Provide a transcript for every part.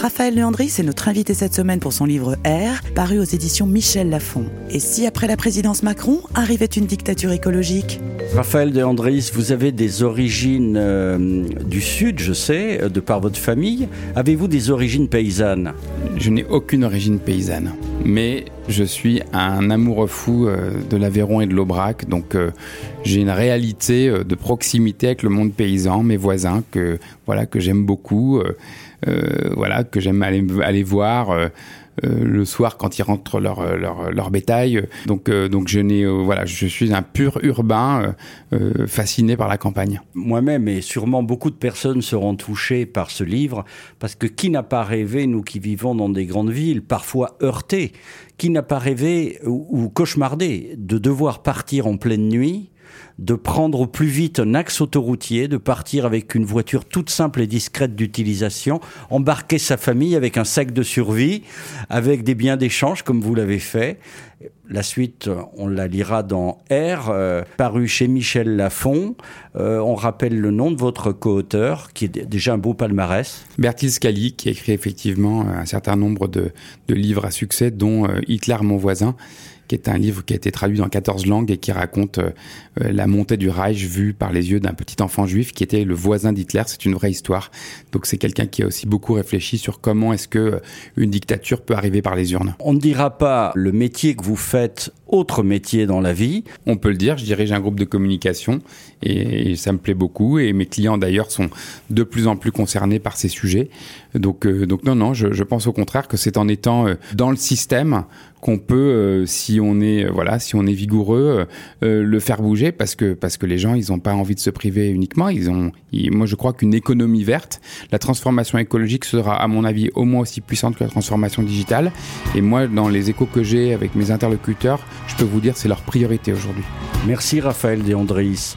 Raphaël Leandri, c'est notre invité cette semaine pour son livre R, paru aux éditions Michel Lafon. Et si après la présidence Macron arrivait une dictature écologique? Raphaël de Andris, vous avez des origines euh, du Sud, je sais, de par votre famille. Avez-vous des origines paysannes? Je n'ai aucune origine paysanne, mais je suis un amoureux fou euh, de l'Aveyron et de l'Aubrac, donc euh, j'ai une réalité euh, de proximité avec le monde paysan, mes voisins que voilà que j'aime beaucoup, euh, voilà que j'aime aller aller voir. euh, euh, le soir quand ils rentrent leur, leur, leur bétail. Donc, euh, donc je, n'ai, euh, voilà, je suis un pur urbain euh, euh, fasciné par la campagne. Moi-même, et sûrement beaucoup de personnes seront touchées par ce livre, parce que qui n'a pas rêvé, nous qui vivons dans des grandes villes, parfois heurtées, qui n'a pas rêvé ou, ou cauchemardé de devoir partir en pleine nuit de prendre au plus vite un axe autoroutier, de partir avec une voiture toute simple et discrète d'utilisation, embarquer sa famille avec un sac de survie, avec des biens d'échange comme vous l'avez fait. La suite, on la lira dans R, euh, paru chez Michel Lafon. Euh, on rappelle le nom de votre co-auteur, qui est déjà un beau palmarès. Bertil Scali, qui a écrit effectivement un certain nombre de, de livres à succès, dont euh, Hitler, mon voisin, qui est un livre qui a été traduit dans 14 langues et qui raconte euh, euh, la montée du Reich vue par les yeux d'un petit enfant juif qui était le voisin d'Hitler. C'est une vraie histoire. Donc c'est quelqu'un qui a aussi beaucoup réfléchi sur comment est-ce que euh, une dictature peut arriver par les urnes. On ne dira pas le métier que vous faites, autre métier dans la vie. On peut le dire, je dirige un groupe de communication et, ça me plaît beaucoup. Et mes clients d'ailleurs sont de plus en plus concernés par ces sujets. Donc, euh, non, non, je, pense au contraire que c'est en étant euh, dans le système qu'on peut, euh, si on est voilà, si on est vigoureux, le faire bouger parce que parce que les gens ils n'ont pas envie de se priver uniquement. Ils ont, moi je crois qu'une économie verte, la transformation écologique sera à mon avis au moins aussi puissante que la transformation digitale. Et moi dans les échos que j'ai avec mes interlocuteurs, je peux vous dire c'est leur priorité aujourd'hui. Merci Raphaël Deandris.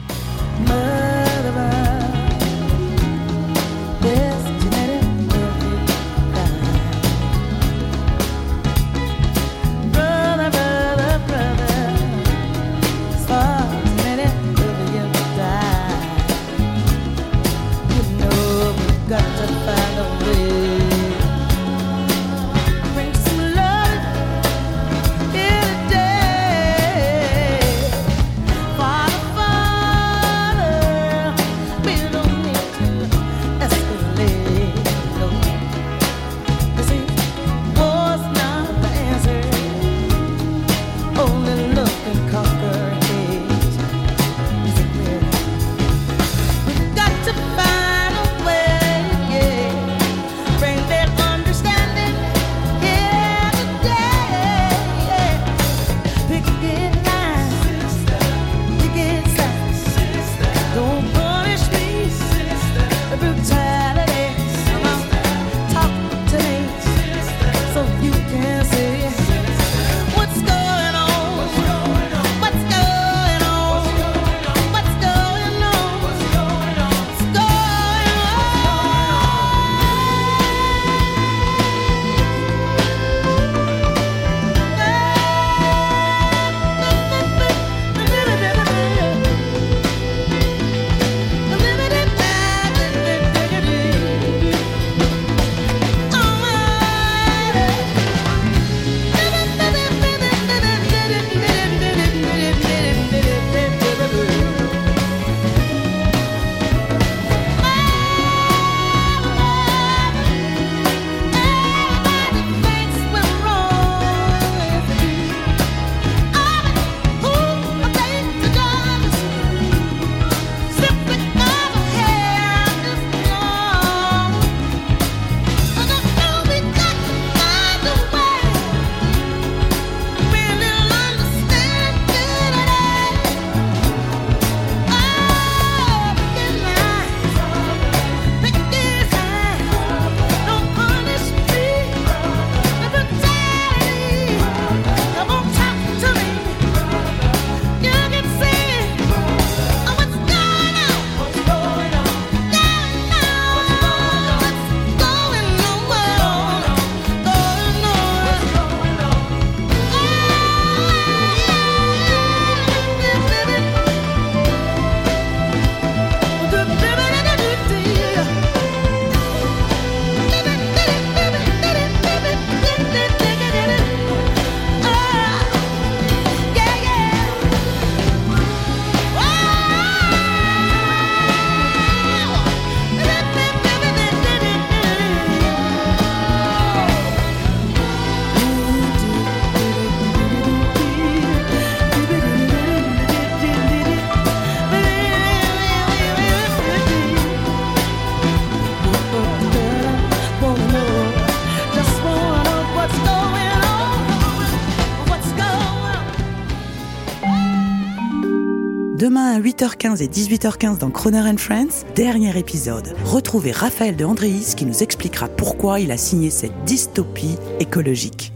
Demain à 8h15 et 18h15 dans Croner and Friends, dernier épisode. Retrouvez Raphaël de Andréis qui nous expliquera pourquoi il a signé cette dystopie écologique.